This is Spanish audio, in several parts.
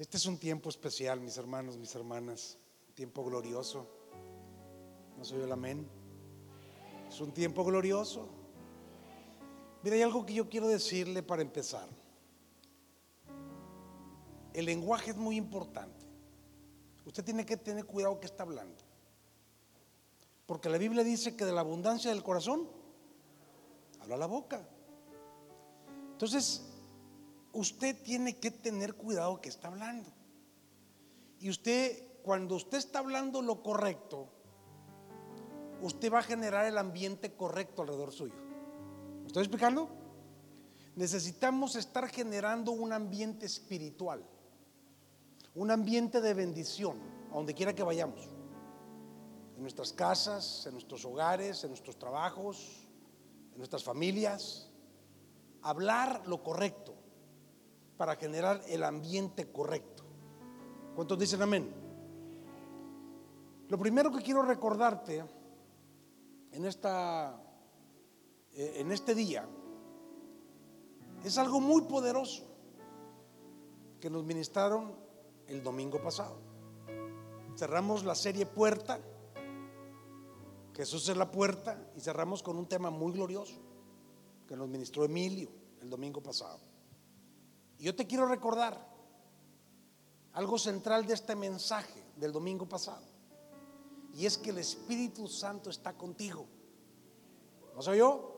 Este es un tiempo especial, mis hermanos, mis hermanas, un tiempo glorioso. ¿No soy el amén? Es un tiempo glorioso. Mira, hay algo que yo quiero decirle para empezar. El lenguaje es muy importante. Usted tiene que tener cuidado que está hablando. Porque la Biblia dice que de la abundancia del corazón habla la boca. Entonces, usted tiene que tener cuidado que está hablando. Y usted, cuando usted está hablando lo correcto, usted va a generar el ambiente correcto alrededor suyo. ¿Me estoy explicando? Necesitamos estar generando un ambiente espiritual, un ambiente de bendición, a donde quiera que vayamos. En nuestras casas, en nuestros hogares, en nuestros trabajos, en nuestras familias. Hablar lo correcto para generar el ambiente correcto. ¿Cuántos dicen amén? Lo primero que quiero recordarte en, esta, eh, en este día es algo muy poderoso que nos ministraron el domingo pasado. Cerramos la serie Puerta, Jesús es la puerta, y cerramos con un tema muy glorioso que nos ministró Emilio el domingo pasado. Yo te quiero recordar algo central de este mensaje del domingo pasado. Y es que el Espíritu Santo está contigo. ¿No soy yo?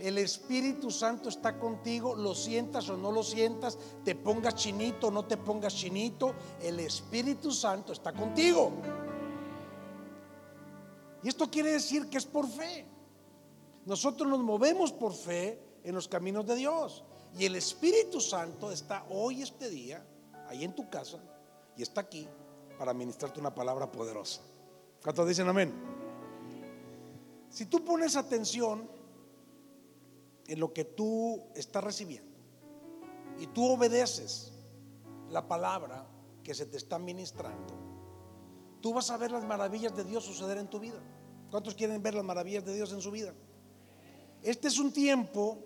El Espíritu Santo está contigo, lo sientas o no lo sientas, te pongas chinito o no te pongas chinito, el Espíritu Santo está contigo. Y esto quiere decir que es por fe. Nosotros nos movemos por fe en los caminos de Dios. Y el Espíritu Santo está hoy, este día, ahí en tu casa, y está aquí para ministrarte una palabra poderosa. ¿Cuántos dicen amén? Si tú pones atención en lo que tú estás recibiendo y tú obedeces la palabra que se te está ministrando, tú vas a ver las maravillas de Dios suceder en tu vida. ¿Cuántos quieren ver las maravillas de Dios en su vida? Este es un tiempo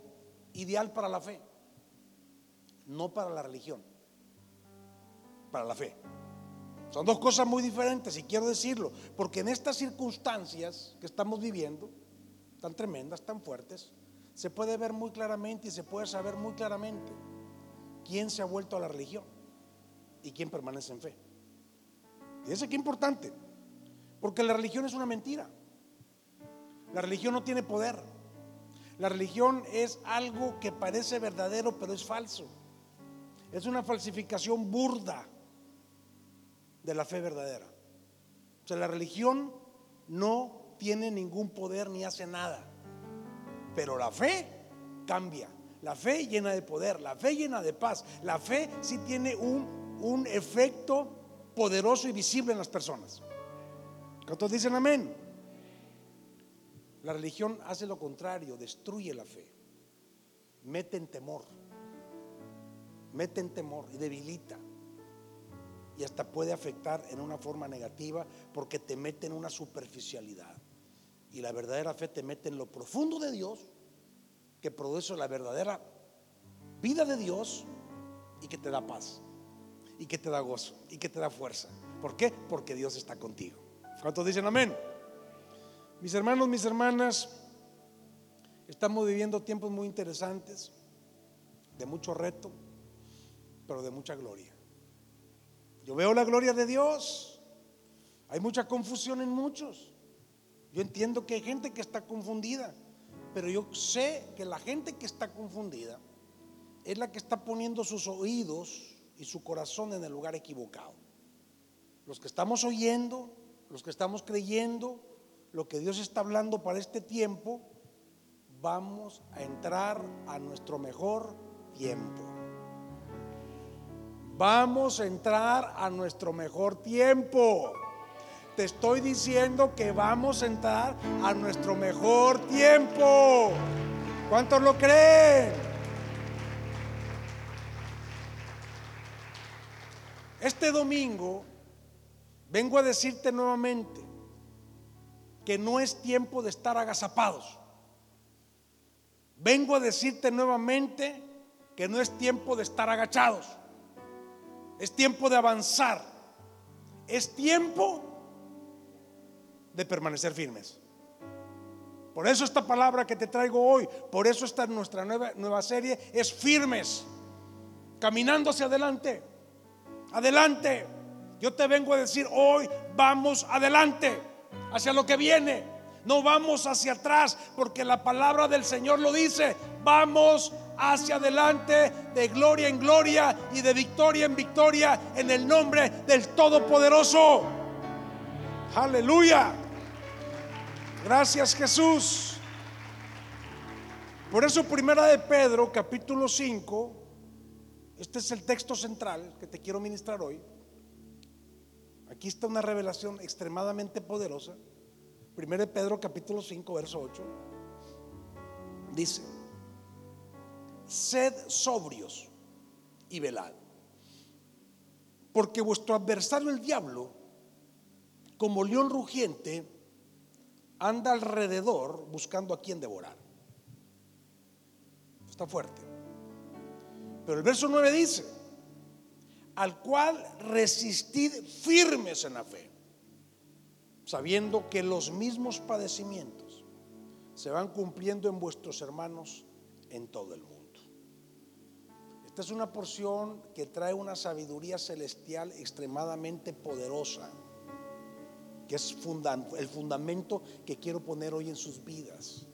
ideal para la fe no para la religión, para la fe. Son dos cosas muy diferentes y quiero decirlo, porque en estas circunstancias que estamos viviendo, tan tremendas, tan fuertes, se puede ver muy claramente y se puede saber muy claramente quién se ha vuelto a la religión y quién permanece en fe. Fíjense qué importante, porque la religión es una mentira. La religión no tiene poder. La religión es algo que parece verdadero, pero es falso. Es una falsificación burda de la fe verdadera. O sea, la religión no tiene ningún poder ni hace nada. Pero la fe cambia. La fe llena de poder, la fe llena de paz. La fe sí tiene un, un efecto poderoso y visible en las personas. ¿Cuántos dicen amén? La religión hace lo contrario, destruye la fe, mete en temor mete en temor y debilita. Y hasta puede afectar en una forma negativa porque te mete en una superficialidad. Y la verdadera fe te mete en lo profundo de Dios, que produce la verdadera vida de Dios y que te da paz, y que te da gozo, y que te da fuerza. ¿Por qué? Porque Dios está contigo. ¿Cuántos dicen amén? Mis hermanos, mis hermanas, estamos viviendo tiempos muy interesantes, de mucho reto pero de mucha gloria. Yo veo la gloria de Dios. Hay mucha confusión en muchos. Yo entiendo que hay gente que está confundida, pero yo sé que la gente que está confundida es la que está poniendo sus oídos y su corazón en el lugar equivocado. Los que estamos oyendo, los que estamos creyendo lo que Dios está hablando para este tiempo, vamos a entrar a nuestro mejor tiempo. Vamos a entrar a nuestro mejor tiempo. Te estoy diciendo que vamos a entrar a nuestro mejor tiempo. ¿Cuántos lo creen? Este domingo vengo a decirte nuevamente que no es tiempo de estar agazapados. Vengo a decirte nuevamente que no es tiempo de estar agachados. Es tiempo de avanzar. Es tiempo de permanecer firmes. Por eso esta palabra que te traigo hoy, por eso esta nuestra nueva, nueva serie es firmes, caminando hacia adelante. Adelante. Yo te vengo a decir hoy, vamos adelante, hacia lo que viene. No vamos hacia atrás, porque la palabra del Señor lo dice. Vamos hacia adelante de gloria en gloria y de victoria en victoria en el nombre del Todopoderoso. Aleluya. Gracias Jesús. Por eso primera de Pedro, capítulo 5, este es el texto central que te quiero ministrar hoy. Aquí está una revelación extremadamente poderosa. Primera de Pedro, capítulo 5, verso 8. Dice, sed sobrios y velad, porque vuestro adversario el diablo, como león rugiente, anda alrededor buscando a quien devorar. Está fuerte. Pero el verso 9 dice, al cual resistid firmes en la fe, sabiendo que los mismos padecimientos se van cumpliendo en vuestros hermanos en todo el mundo. Esta es una porción que trae una sabiduría celestial extremadamente poderosa que es el fundamento que quiero poner hoy en sus vidas,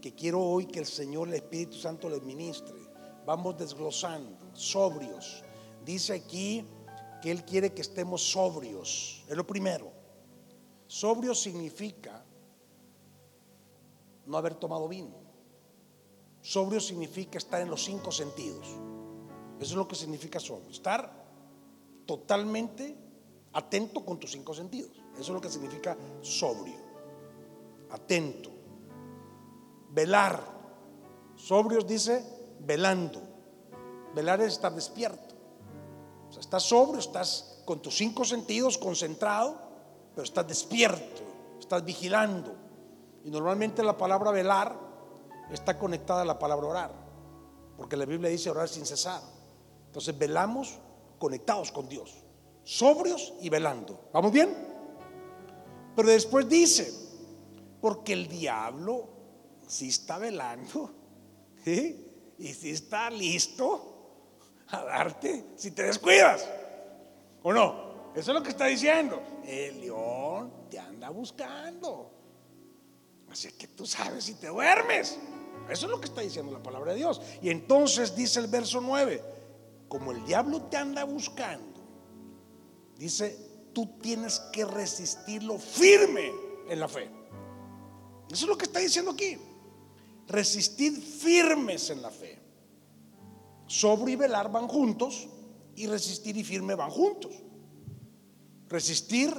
que quiero hoy que el Señor, el Espíritu Santo les ministre. Vamos desglosando, sobrios. Dice aquí que Él quiere que estemos sobrios, es lo primero. Sobrio significa no haber tomado vino. Sobrio significa estar en los cinco sentidos. Eso es lo que significa sobrio. Estar totalmente atento con tus cinco sentidos. Eso es lo que significa sobrio, atento, velar. Sobrios dice velando. Velar es estar despierto. O sea, estás sobrio, estás con tus cinco sentidos concentrado, pero estás despierto, estás vigilando. Y normalmente la palabra velar está conectada a la palabra orar, porque la Biblia dice orar sin cesar. Entonces velamos conectados con Dios sobrios y velando. ¿Vamos bien? Pero después dice, porque el diablo si está velando y si está listo a darte si te descuidas. ¿O no? Eso es lo que está diciendo. El león te anda buscando. Así que tú sabes si te duermes. Eso es lo que está diciendo la palabra de Dios. Y entonces dice el verso 9, como el diablo te anda buscando Dice, tú tienes que resistirlo firme en la fe. Eso es lo que está diciendo aquí. Resistir firmes en la fe. Sobre y velar van juntos y resistir y firme van juntos. Resistir,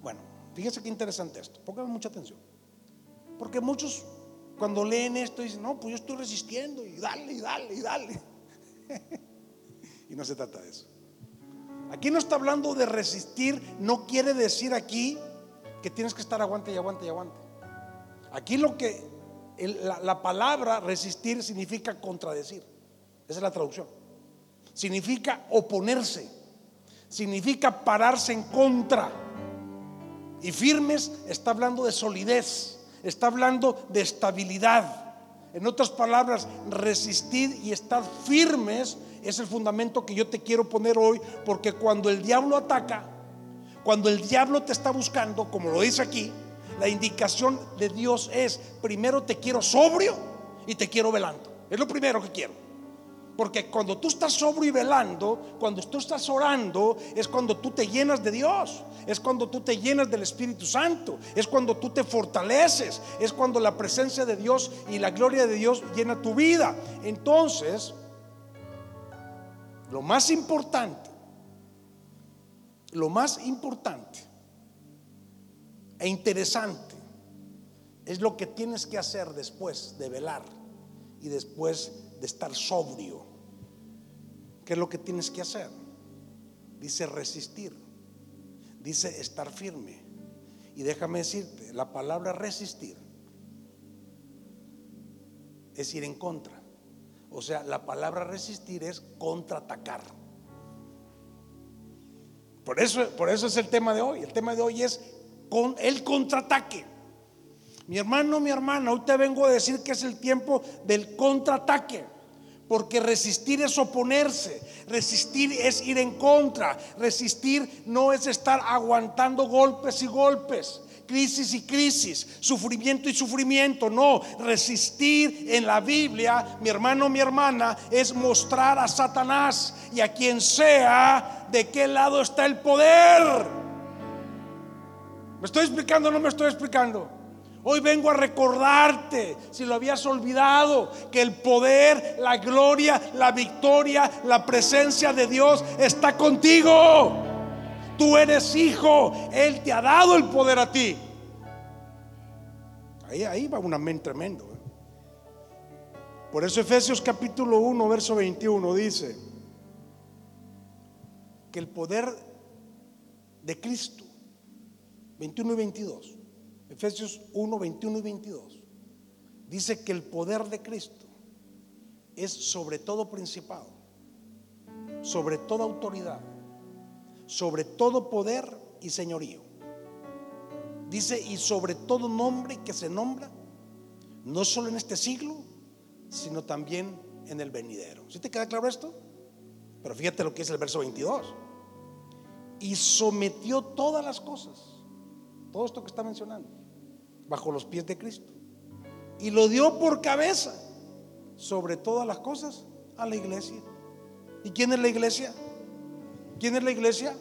bueno, fíjese qué interesante esto, póngame mucha atención. Porque muchos cuando leen esto dicen, no, pues yo estoy resistiendo y dale, y dale, y dale. y no se trata de eso. Aquí no está hablando de resistir, no quiere decir aquí que tienes que estar aguante y aguante y aguante. Aquí lo que la, palabra resistir significa contradecir. Esa es la traducción. Significa oponerse. Significa pararse en contra. Y firmes está hablando de solidez. Está hablando de estabilidad. En otras palabras, resistir y estar firmes es el fundamento que yo te quiero poner hoy, porque cuando el diablo ataca, cuando el diablo te está buscando, como lo dice aquí, la indicación de Dios es, primero te quiero sobrio y te quiero velando. Es lo primero que quiero. Porque cuando tú estás sobrio y velando, cuando tú estás orando, es cuando tú te llenas de Dios, es cuando tú te llenas del Espíritu Santo, es cuando tú te fortaleces, es cuando la presencia de Dios y la gloria de Dios llena tu vida. Entonces, lo más importante, lo más importante e interesante es lo que tienes que hacer después de velar y después de estar sobrio. ¿Qué es lo que tienes que hacer? Dice resistir, dice estar firme. Y déjame decirte, la palabra resistir es ir en contra. O sea, la palabra resistir es contraatacar. Por eso, por eso es el tema de hoy. El tema de hoy es con el contraataque. Mi hermano, mi hermana, hoy te vengo a decir que es el tiempo del contraataque. Porque resistir es oponerse, resistir es ir en contra, resistir no es estar aguantando golpes y golpes, crisis y crisis, sufrimiento y sufrimiento. No, resistir en la Biblia, mi hermano, mi hermana, es mostrar a Satanás y a quien sea de qué lado está el poder. ¿Me estoy explicando o no me estoy explicando? Hoy vengo a recordarte, si lo habías olvidado, que el poder, la gloria, la victoria, la presencia de Dios está contigo. Tú eres hijo, Él te ha dado el poder a ti. Ahí, ahí va un amén tremendo. ¿eh? Por eso Efesios capítulo 1, verso 21 dice que el poder de Cristo, 21 y 22, Efesios 1, 21 y 22, dice que el poder de Cristo es sobre todo principado, sobre toda autoridad, sobre todo poder y señorío. Dice, y sobre todo nombre que se nombra, no solo en este siglo, sino también en el venidero. ¿Sí te queda claro esto? Pero fíjate lo que es el verso 22. Y sometió todas las cosas, todo esto que está mencionando bajo los pies de Cristo. Y lo dio por cabeza sobre todas las cosas a la iglesia. ¿Y quién es la iglesia? ¿Quién es la iglesia?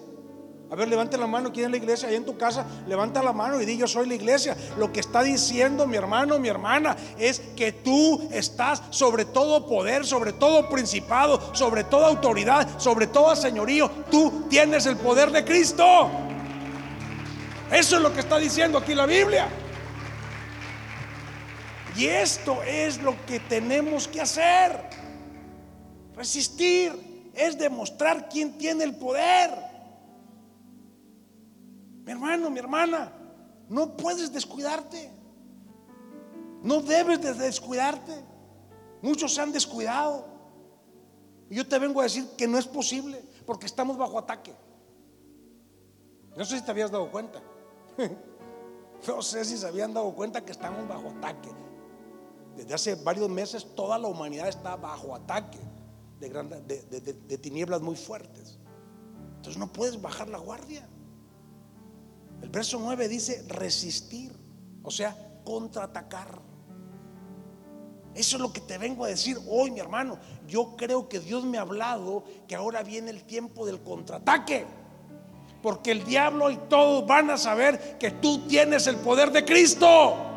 A ver, levante la mano. ¿Quién es la iglesia? Ahí en tu casa, levanta la mano y di yo soy la iglesia. Lo que está diciendo mi hermano, mi hermana, es que tú estás sobre todo poder, sobre todo principado, sobre toda autoridad, sobre todo señorío. Tú tienes el poder de Cristo. Eso es lo que está diciendo aquí la Biblia. Y esto es lo que tenemos que hacer. Resistir es demostrar quién tiene el poder. Mi hermano, mi hermana, no puedes descuidarte. No debes de descuidarte. Muchos se han descuidado. Y yo te vengo a decir que no es posible porque estamos bajo ataque. No sé si te habías dado cuenta. No sé si se habían dado cuenta que estamos bajo ataque. Desde hace varios meses toda la humanidad está bajo ataque de, tinieblas muy fuertes. Entonces no puedes bajar la guardia. El verso 9 dice resistir, o sea, contraatacar. Eso es lo que te vengo a decir hoy, mi hermano. Yo creo que Dios me ha hablado que ahora viene el tiempo del contraataque. Porque el diablo y todos van a saber que tú tienes el poder de Cristo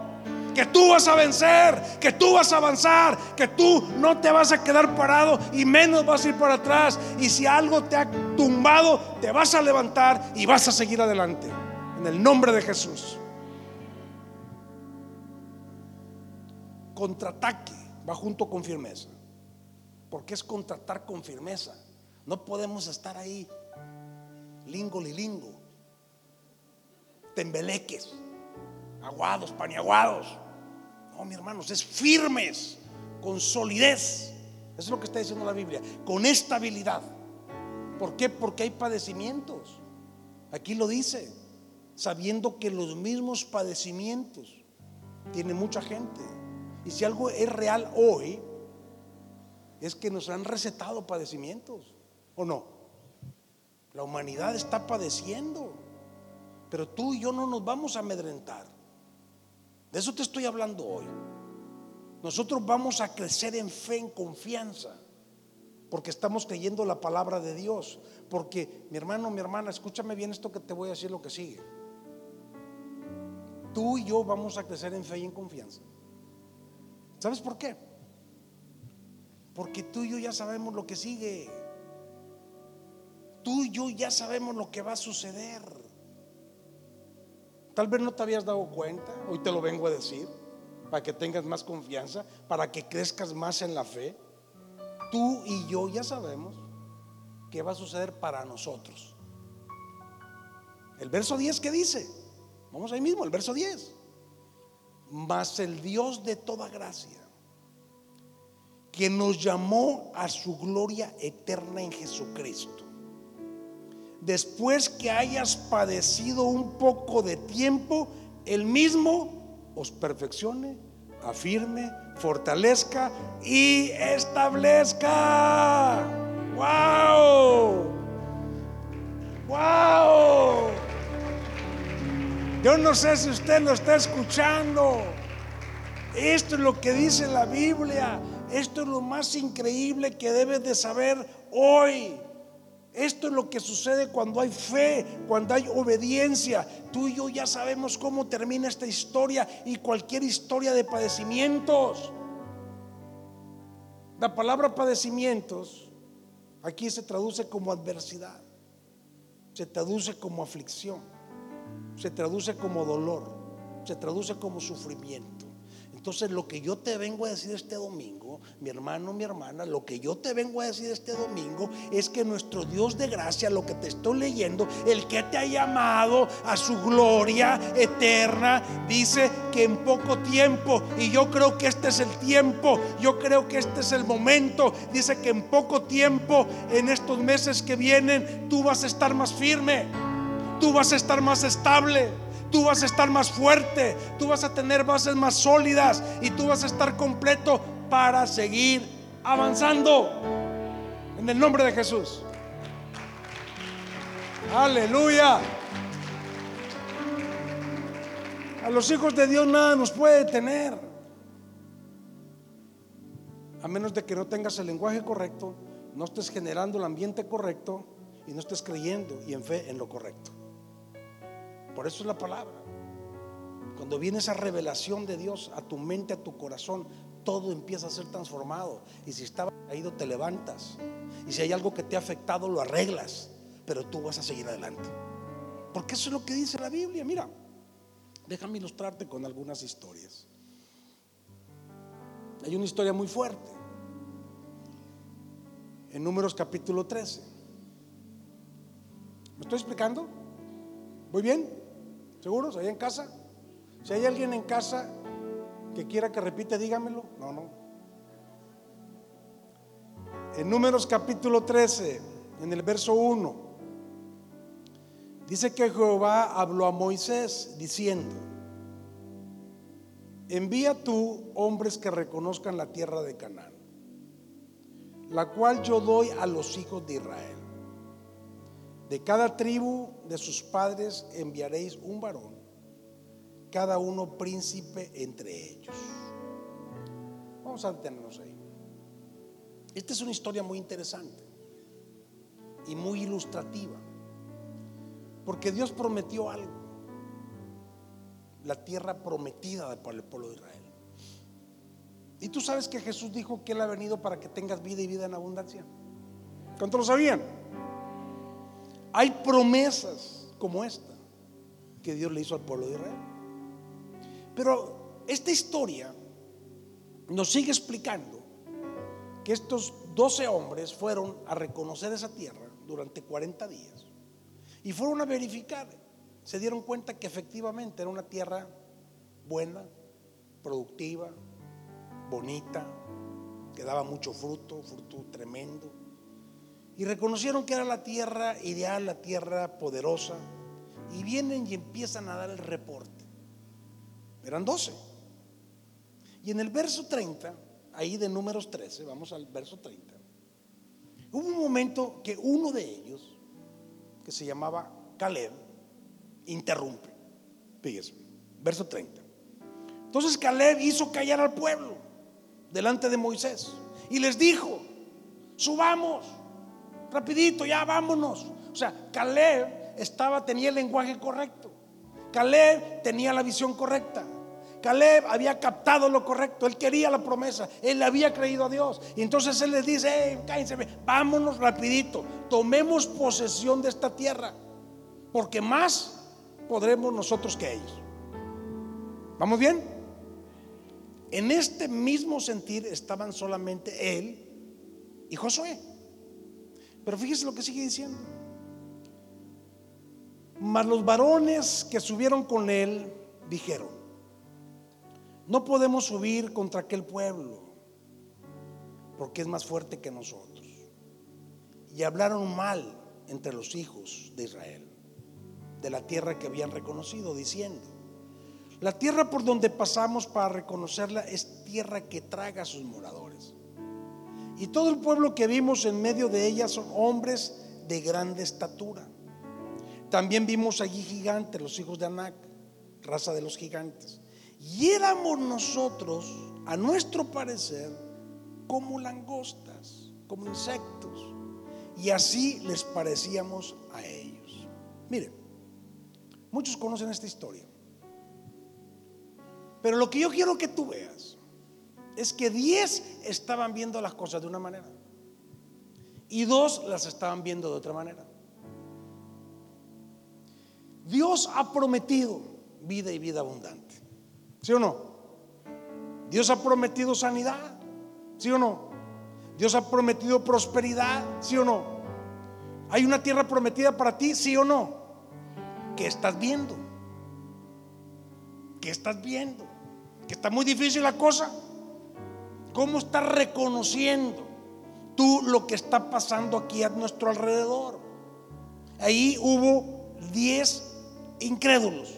que tú vas a vencer, que tú vas a avanzar, que tú no te vas a quedar parado y menos vas a ir para atrás. Y si algo te ha tumbado, te vas a levantar y vas a seguir adelante. En el nombre de Jesús. Contraataque va junto con firmeza. Porque es contratar con firmeza. No podemos estar ahí lingo lilingo, tembeleques, aguados, paniaguados. No, mi hermanos, es firmes, con solidez. Eso es lo que está diciendo la Biblia, con estabilidad. ¿Por qué? Porque hay padecimientos. Aquí lo dice, sabiendo que los mismos padecimientos tiene mucha gente. Y si algo es real hoy, es que nos han recetado padecimientos, ¿o no? La humanidad está padeciendo, pero tú y yo no nos vamos a amedrentar. De eso te estoy hablando hoy. Nosotros vamos a crecer en fe, en confianza, porque estamos creyendo la palabra de Dios. Porque, mi hermano, mi hermana, escúchame bien esto que te voy a decir lo que sigue. Tú y yo vamos a crecer en fe y en confianza. ¿Sabes por qué? Porque tú y yo ya sabemos lo que sigue. Tú y yo ya sabemos lo que va a suceder. Tal vez no te habías dado cuenta, hoy te lo vengo a decir, para que tengas más confianza, para que crezcas más en la fe. Tú y yo ya sabemos qué va a suceder para nosotros. El verso 10 que dice, vamos ahí mismo, el verso 10. Mas el Dios de toda gracia, quien nos llamó a su gloria eterna en Jesucristo después que hayas padecido un poco de tiempo, el mismo os perfeccione, afirme, fortalezca y establezca. ¡Wow! ¡Wow! Yo no sé si usted lo está escuchando. Esto es lo que dice la Biblia. Esto es lo más increíble que debes de saber hoy. Esto es lo que sucede cuando hay fe, cuando hay obediencia. Tú y yo ya sabemos cómo termina esta historia y cualquier historia de padecimientos. La palabra padecimientos aquí se traduce como adversidad, se traduce como aflicción, se traduce como dolor, se traduce como sufrimiento. Entonces lo que yo te vengo a decir este domingo, mi hermano, mi hermana, lo que yo te vengo a decir este domingo es que nuestro Dios de gracia, lo que te estoy leyendo, el que te ha llamado a su gloria eterna, dice que en poco tiempo, y yo creo que este es el tiempo, yo creo que este es el momento, dice que en poco tiempo, en estos meses que vienen, tú vas a estar más firme, tú vas a estar más estable tú vas a estar más fuerte, tú vas a tener bases más sólidas y tú vas a estar completo para seguir avanzando. En el nombre de Jesús. Aleluya. A los hijos de Dios nada nos puede detener. A menos de que no tengas el lenguaje correcto, no estés generando el ambiente correcto y no estés creyendo y en fe en lo correcto. Por eso es la palabra. Cuando viene esa revelación de Dios a tu mente, a tu corazón, todo empieza a ser transformado. Y si estaba caído, te levantas. Y si hay algo que te ha afectado, lo arreglas. Pero tú vas a seguir adelante. Porque eso es lo que dice la Biblia. Mira, déjame ilustrarte con algunas historias. Hay una historia muy fuerte. En Números capítulo 13. ¿Me estoy explicando? ¿Muy bien? ¿Seguros? ¿Allá en casa? Si hay alguien en casa que quiera que repite, dígamelo. No, no. En Números capítulo 13, en el verso 1, dice que Jehová habló a Moisés diciendo, envía tú hombres que reconozcan la tierra de Canaán, la cual yo doy a los hijos de Israel. De cada tribu de sus padres enviaréis un varón, cada uno príncipe entre ellos. Vamos a detenernos ahí. Esta es una historia muy interesante y muy ilustrativa, porque Dios prometió algo, la tierra prometida para el pueblo de Israel. Y tú sabes que Jesús dijo que Él ha venido para que tengas vida y vida en abundancia. ¿Cuánto lo sabían? Hay promesas como esta que Dios le hizo al pueblo de Israel. Pero esta historia nos sigue explicando que estos 12 hombres fueron a reconocer esa tierra durante 40 días y fueron a verificar. Se dieron cuenta que efectivamente era una tierra buena, productiva, bonita, que daba mucho fruto, fruto tremendo y reconocieron que era la tierra ideal, la tierra poderosa. Y vienen y empiezan a dar el reporte. Eran 12. Y en el verso 30, ahí de números 13, vamos al verso 30, hubo un momento que uno de ellos, que se llamaba Caleb, interrumpe. Fíjese, verso 30. Entonces Caleb hizo callar al pueblo delante de Moisés y les dijo, subamos rapidito, ya vámonos. O sea, Caleb estaba, tenía el lenguaje correcto. Caleb tenía la visión correcta. Caleb había captado lo correcto, él quería la promesa, él había creído a Dios. Y entonces él les dice, hey, cállense, vámonos rapidito, tomemos posesión de esta tierra, porque más podremos nosotros que ellos. ¿Vamos bien? En este mismo sentir estaban solamente él y Josué. Pero fíjese lo que sigue diciendo. Mas los varones que subieron con él dijeron, no podemos subir contra aquel pueblo, porque es más fuerte que nosotros. Y hablaron mal entre los hijos de Israel, de la tierra que habían reconocido, diciendo, la tierra por donde pasamos para reconocerla es tierra que traga a sus moradores. Y todo el pueblo que vimos en medio de ella son hombres de grande estatura. También vimos allí gigantes, los hijos de Anac, raza de los gigantes. Y éramos nosotros, a nuestro parecer, como langostas, como insectos. Y así les parecíamos a ellos. Miren, muchos conocen esta historia. Pero lo que yo quiero que tú veas es que diez estaban viendo las cosas de una manera y dos las estaban viendo de otra manera. Dios ha prometido vida y vida abundante. ¿Sí o no? Dios ha prometido sanidad. ¿Sí o no? Dios ha prometido prosperidad. ¿Sí o no? ¿Hay una tierra prometida para ti? ¿Sí o no? ¿Qué estás viendo? ¿Qué estás viendo? ¿Que está muy difícil la cosa? ¿Cómo estás reconociendo tú lo que está pasando aquí a nuestro alrededor? Ahí hubo diez incrédulos.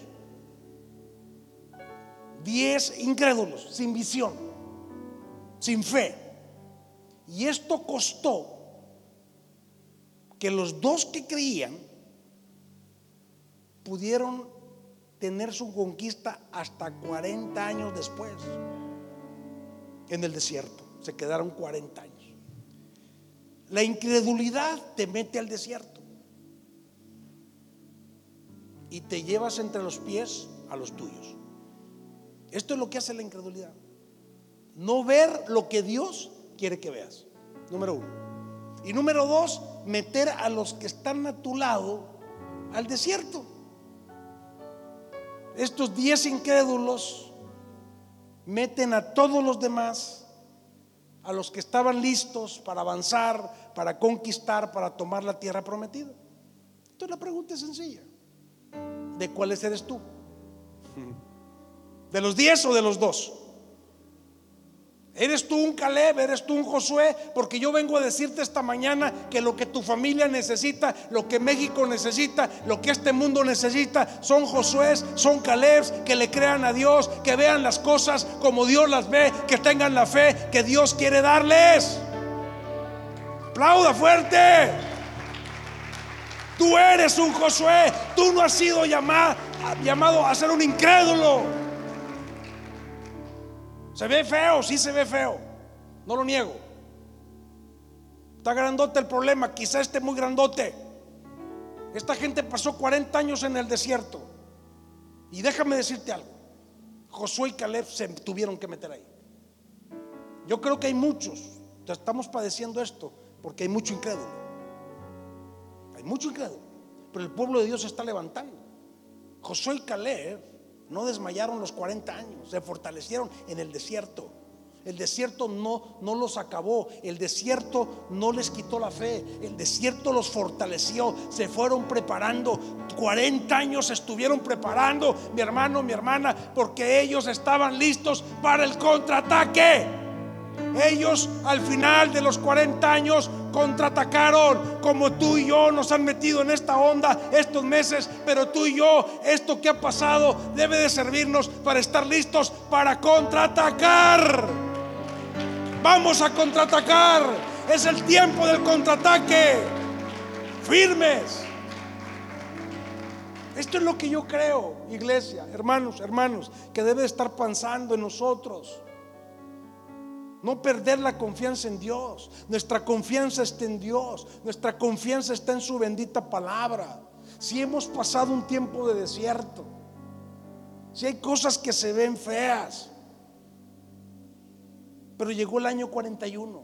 Diez incrédulos, sin visión, sin fe. Y esto costó que los dos que creían pudieron tener su conquista hasta 40 años después en el desierto. Se quedaron 40 años. La incredulidad te mete al desierto y te llevas entre los pies a los tuyos. Esto es lo que hace la incredulidad. No ver lo que Dios quiere que veas. Número uno. Y número dos, meter a los que están a tu lado al desierto. Estos diez incrédulos meten a todos los demás, a los que estaban listos para avanzar, para conquistar, para tomar la tierra prometida. Entonces la pregunta es sencilla. ¿De cuáles eres tú? ¿De los diez o de los dos? ¿Eres tú un Caleb? ¿Eres tú un Josué? Porque yo vengo a decirte esta mañana que lo que tu familia necesita, lo que México necesita, lo que este mundo necesita, son Josué, son Calebs que le crean a Dios, que vean las cosas como Dios las ve, que tengan la fe que Dios quiere darles. Aplauda fuerte. Tú eres un Josué. Tú no has sido llamado, llamado a ser un incrédulo. Se ve feo, sí se ve feo. No lo niego. Está grandote el problema, quizá esté muy grandote. Esta gente pasó 40 años en el desierto. Y déjame decirte algo. Josué y Caleb se tuvieron que meter ahí. Yo creo que hay muchos. Estamos padeciendo esto porque hay mucho incrédulo. Hay mucho incrédulo. Pero el pueblo de Dios se está levantando. Josué y Caleb no desmayaron los 40 años, se fortalecieron en el desierto. El desierto no, no los acabó, el desierto no les quitó la fe, el desierto los fortaleció, se fueron preparando. 40 años estuvieron preparando, mi hermano, mi hermana, porque ellos estaban listos para el contraataque. Ellos al final de los 40 años contraatacaron como tú y yo nos han metido en esta onda estos meses, pero tú y yo, esto que ha pasado debe de servirnos para estar listos para contraatacar. Vamos a contraatacar. Es el tiempo del contraataque. Firmes. Esto es lo que yo creo, iglesia, hermanos, hermanos, que debe estar pensando en nosotros. No perder la confianza en Dios. Nuestra confianza está en Dios. Nuestra confianza está en su bendita palabra. Si hemos pasado un tiempo de desierto, si hay cosas que se ven feas, pero llegó el año 41,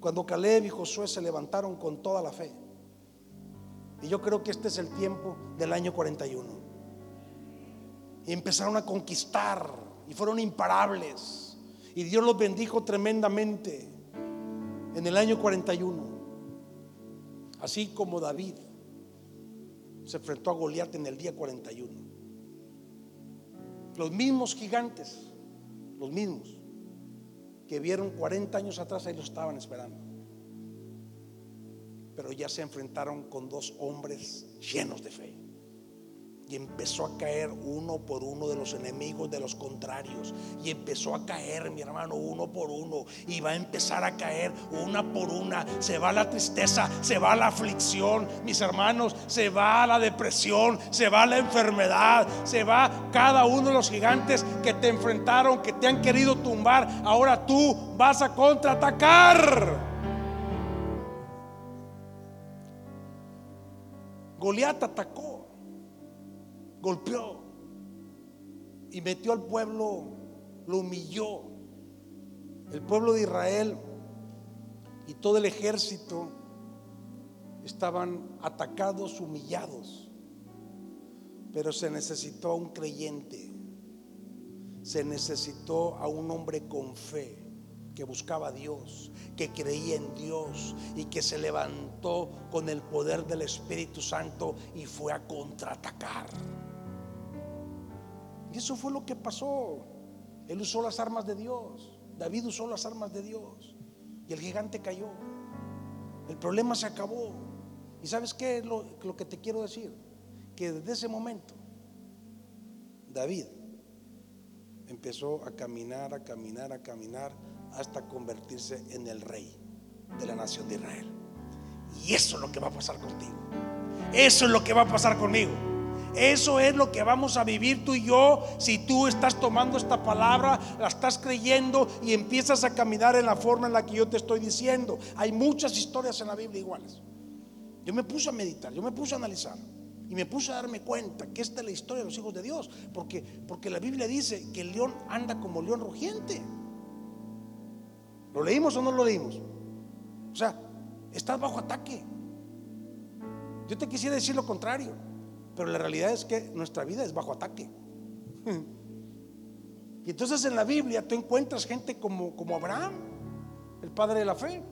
cuando Caleb y Josué se levantaron con toda la fe. Y yo creo que este es el tiempo del año 41. Y empezaron a conquistar y fueron imparables. Y Dios los bendijo tremendamente en el año 41. Así como David se enfrentó a Goliat en el día 41. Los mismos gigantes, los mismos que vieron 40 años atrás, ahí lo estaban esperando. pero ya se enfrentaron con dos hombres llenos de fe. Y empezó a caer uno por uno de los enemigos de los contrarios. Y empezó a caer, mi hermano, uno por uno. Y va a empezar a caer una por una. Se va la tristeza, se va la aflicción, mis hermanos. Se va la depresión, se va la enfermedad. Se va cada uno de los gigantes que te enfrentaron, que te han querido tumbar. Ahora tú vas a contraatacar. Goliat atacó golpeó y metió al pueblo, lo humilló. El pueblo de Israel y todo el ejército estaban atacados, humillados, pero se necesitó a un creyente, se necesitó a un hombre con fe que buscaba a Dios, que creía en Dios y que se levantó con el poder del Espíritu Santo y fue a contraatacar. Y eso fue lo que pasó. Él usó las armas de Dios. David usó las armas de Dios. Y el gigante cayó. El problema se acabó. ¿Y sabes qué es lo, lo que te quiero decir? Que desde ese momento, David empezó a caminar, a caminar, a caminar, hasta convertirse en el rey de la nación de Israel. Y eso es lo que va a pasar contigo. Eso es lo que va a pasar conmigo. Eso es lo que vamos a vivir tú y yo si tú estás tomando esta palabra, la estás creyendo y empiezas a caminar en la forma en la que yo te estoy diciendo. Hay muchas historias en la Biblia iguales. Yo me puse a meditar, yo me puse a analizar y me puse a darme cuenta que esta es la historia de los hijos de Dios, porque porque la Biblia dice que el león anda como león rugiente. ¿Lo leímos o no lo leímos? O sea, estás bajo ataque. Yo te quisiera decir lo contrario. Pero la realidad es que nuestra vida es bajo ataque. Y entonces en la Biblia tú encuentras gente como, como Abraham, el padre de la fe.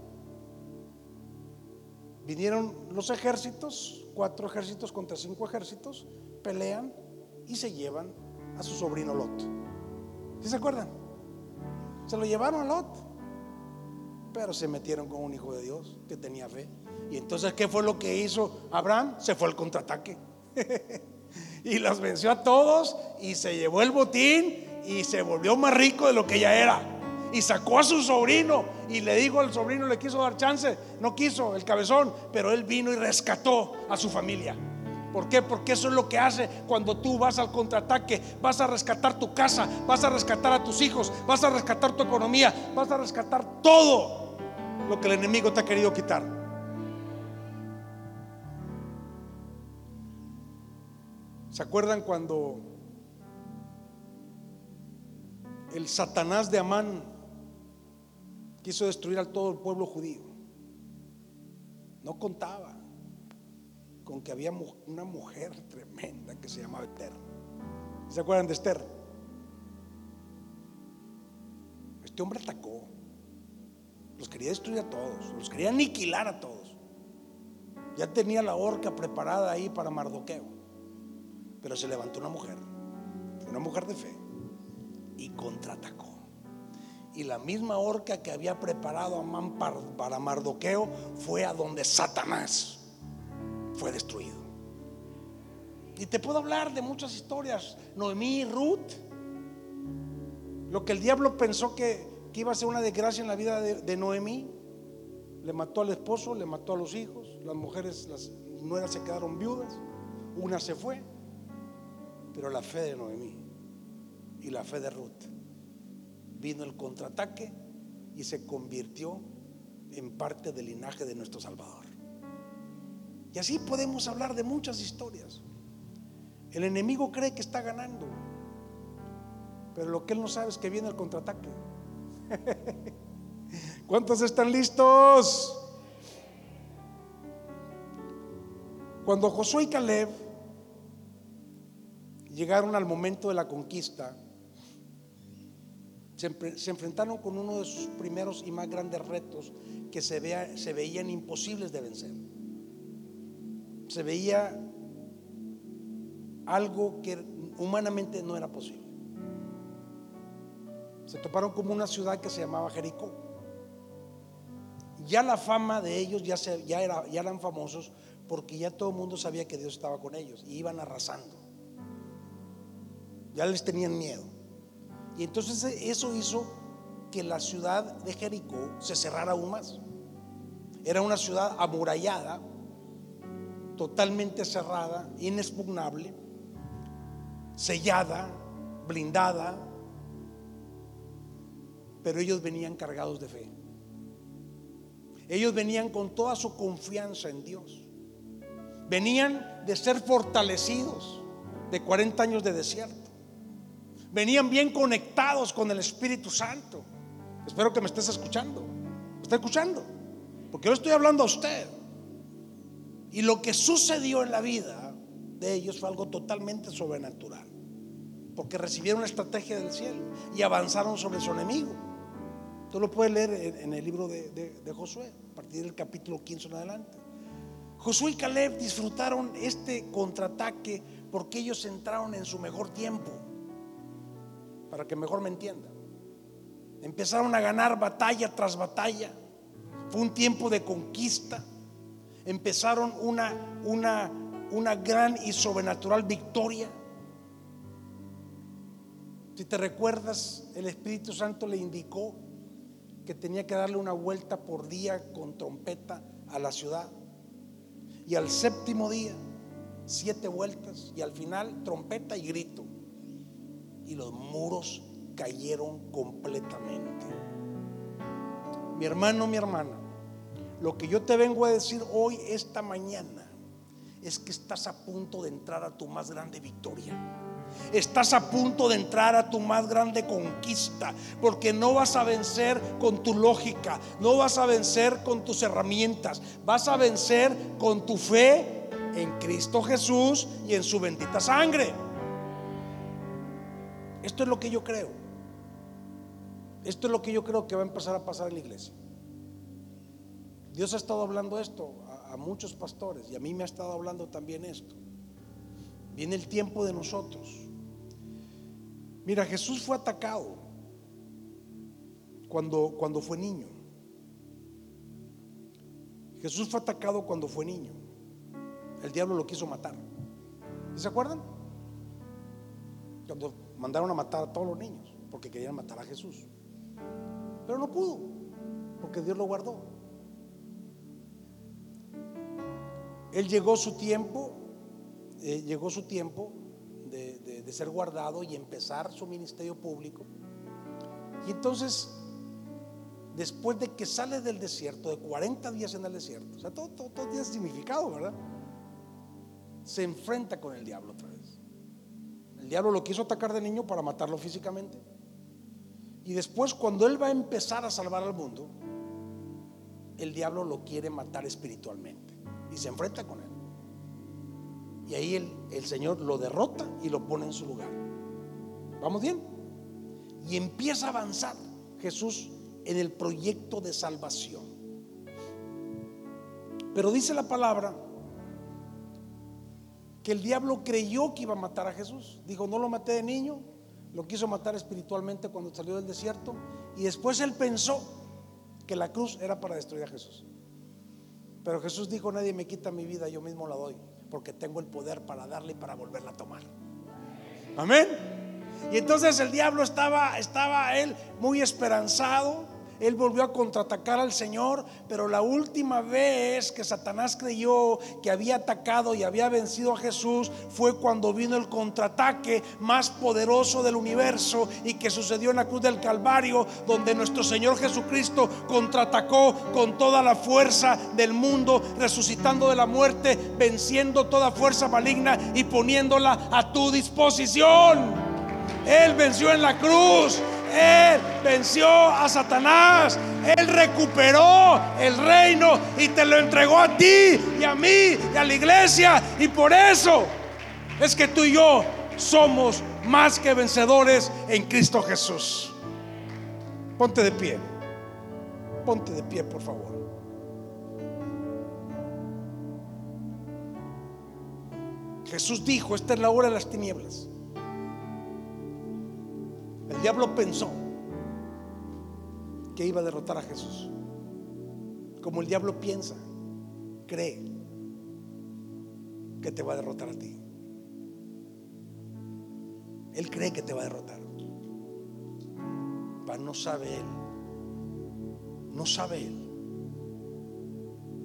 Vinieron los ejércitos, cuatro ejércitos contra cinco ejércitos, pelean y se llevan a su sobrino Lot. ¿Sí se acuerdan? Se lo llevaron a Lot, pero se metieron con un hijo de Dios que tenía fe. Y entonces, ¿qué fue lo que hizo Abraham? Se fue al contraataque. y las venció a todos y se llevó el botín y se volvió más rico de lo que ya era. Y sacó a su sobrino y le dijo al sobrino, le quiso dar chance, no quiso el cabezón, pero él vino y rescató a su familia. ¿Por qué? Porque eso es lo que hace cuando tú vas al contraataque. Vas a rescatar tu casa, vas a rescatar a tus hijos, vas a rescatar tu economía, vas a rescatar todo lo que el enemigo te ha querido quitar. ¿Se acuerdan cuando el Satanás de Amán quiso destruir a todo el pueblo judío? No contaba con que había una mujer tremenda que se llamaba Esther. ¿Se acuerdan de Esther? Este hombre atacó. Los quería destruir a todos. Los quería aniquilar a todos. Ya tenía la horca preparada ahí para Mardoqueo. Pero se levantó una mujer, una mujer de fe, y contraatacó. Y la misma horca que había preparado Amán para Mardoqueo fue a donde Satanás fue destruido. Y te puedo hablar de muchas historias. Noemí Ruth. Lo que el diablo pensó que, iba a ser una desgracia en la vida de, de, Noemí. Le mató al esposo, le mató a los hijos. Las mujeres, las nueras se quedaron viudas. Una se fue. Pero la fe de Noemí y la fe de Ruth vino el contraataque y se convirtió en parte del linaje de nuestro Salvador. Y así podemos hablar de muchas historias. El enemigo cree que está ganando, pero lo que él no sabe es que viene el contraataque. ¿Cuántos están listos? Cuando Josué y Caleb llegaron al momento de la conquista, se, enfrentaron con uno de sus primeros y más grandes retos que se, se veían imposibles de vencer. Se veía algo que humanamente no era posible. Se toparon como una ciudad que se llamaba Jericó. ya la fama de ellos ya, era, ya eran famosos porque ya todo el mundo sabía que Dios estaba con ellos y iban arrasando. Ya les tenían miedo. Y entonces eso hizo que la ciudad de Jericó se cerrara aún más. Era una ciudad amurallada, totalmente cerrada, inexpugnable, sellada, blindada, pero ellos venían cargados de fe. Ellos venían con toda su confianza en Dios. Venían de ser fortalecidos de 40 años de desierto. Venían bien conectados con el Espíritu Santo. Espero que me estés escuchando. ¿Me está escuchando? Porque yo estoy hablando a usted. Y lo que sucedió en la vida de ellos fue algo totalmente sobrenatural. Porque recibieron la estrategia del cielo y avanzaron sobre su enemigo. Tú lo puedes leer en, el libro de, Josué, a partir del capítulo 15 en adelante. Josué y Caleb disfrutaron este contraataque porque ellos entraron en su mejor tiempo. Para que mejor me entienda. Empezaron a ganar batalla tras batalla. Fue un tiempo de conquista. Empezaron una, una, una gran y sobrenatural victoria. Si te recuerdas, el Espíritu Santo le indicó que tenía que darle una vuelta por día con trompeta a la ciudad. Y al séptimo día, siete vueltas. Y al final, trompeta y grito. Y los muros cayeron completamente. Mi hermano, mi hermana, lo que yo te vengo a decir hoy, esta mañana, es que estás a punto de entrar a tu más grande victoria. Estás a punto de entrar a tu más grande conquista, porque no vas a vencer con tu lógica, no vas a vencer con tus herramientas, vas a vencer con tu fe en Cristo Jesús y en su bendita sangre. Esto es lo que yo creo. Esto es lo que yo creo que va a empezar a pasar en la iglesia. Dios ha estado hablando esto a, muchos pastores y a mí me ha estado hablando también esto. Viene el tiempo de nosotros. Mira, Jesús fue atacado cuando, cuando fue niño. Jesús fue atacado cuando fue niño. El diablo lo quiso matar. ¿Se acuerdan? Cuando mandaron a matar a todos los niños porque querían matar a Jesús. Pero no pudo, porque Dios lo guardó. Él llegó su tiempo eh, llegó su tiempo de, ser guardado y empezar su ministerio público. Y entonces, después de que sale del desierto, de 40 días en el desierto, o sea, todo tiene significado, ¿verdad? Se enfrenta con el diablo otra vez. El diablo lo quiso atacar de niño para matarlo físicamente. Y después, cuando él va a empezar a salvar al mundo, el diablo lo quiere matar espiritualmente. Y se enfrenta con él. Y ahí el, Señor lo derrota y lo pone en su lugar. ¿Vamos bien? Y empieza a avanzar Jesús en el proyecto de salvación. Pero dice la palabra que el diablo creyó que iba a matar a Jesús. Dijo, no lo maté de niño, lo quiso matar espiritualmente cuando salió del desierto. Y después él pensó que la cruz era para destruir a Jesús. Pero Jesús dijo, nadie me quita mi vida, yo mismo la doy porque tengo el poder para darle y para volverla a tomar. Amén. Y entonces el diablo estaba, estaba él muy esperanzado él volvió a contraatacar al Señor, pero la última vez que Satanás creyó que había atacado y había vencido a Jesús fue cuando vino el contraataque más poderoso del universo y que sucedió en la cruz del Calvario, donde nuestro Señor Jesucristo contraatacó con toda la fuerza del mundo, resucitando de la muerte, venciendo toda fuerza maligna y poniéndola a tu disposición. Él venció en la cruz. Él venció a Satanás. Él recuperó el reino y te lo entregó a ti y a mí y a la iglesia. Y por eso es que tú y yo somos más que vencedores en Cristo Jesús. Ponte de pie. Ponte de pie, por favor. Jesús dijo, esta es la hora de las tinieblas. El diablo pensó que iba a derrotar a Jesús. como el diablo piensa, cree que te va a derrotar a ti. Él cree que te va a derrotar. Pero no sabe él. No sabe él.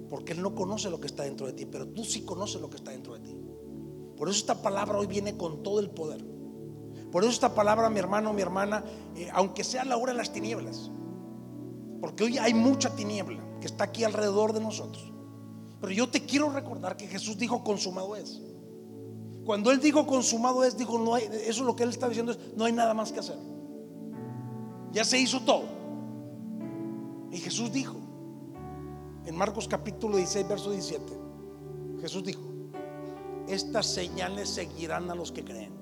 Porque él no conoce lo que está dentro de ti, pero tú sí conoces lo que está dentro de ti. Por eso esta palabra hoy viene con todo el poder. Por eso esta palabra, mi hermano, mi hermana, eh, aunque sea la hora de las tinieblas, porque hoy hay mucha tiniebla que está aquí alrededor de nosotros. Pero yo te quiero recordar que Jesús dijo consumado es. Cuando Él dijo consumado es, dijo, no hay, eso es lo que Él está diciendo, es, no hay nada más que hacer. Ya se hizo todo. Y Jesús dijo, en Marcos capítulo 16, verso 17, Jesús dijo, estas señales seguirán a los que creen.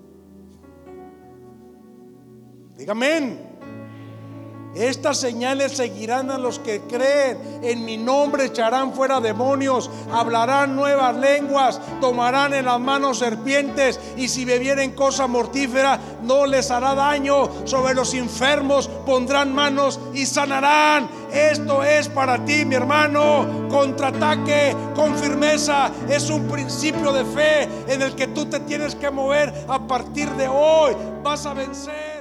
Dígame. Estas señales seguirán a los que creen. En mi nombre echarán fuera demonios, hablarán nuevas lenguas, tomarán en las manos serpientes y si bebieren cosa mortífera no les hará daño. Sobre los enfermos pondrán manos y sanarán. Esto es para ti, mi hermano. Contraataque con firmeza. Es un principio de fe en el que tú te tienes que mover a partir de hoy. Vas a vencer.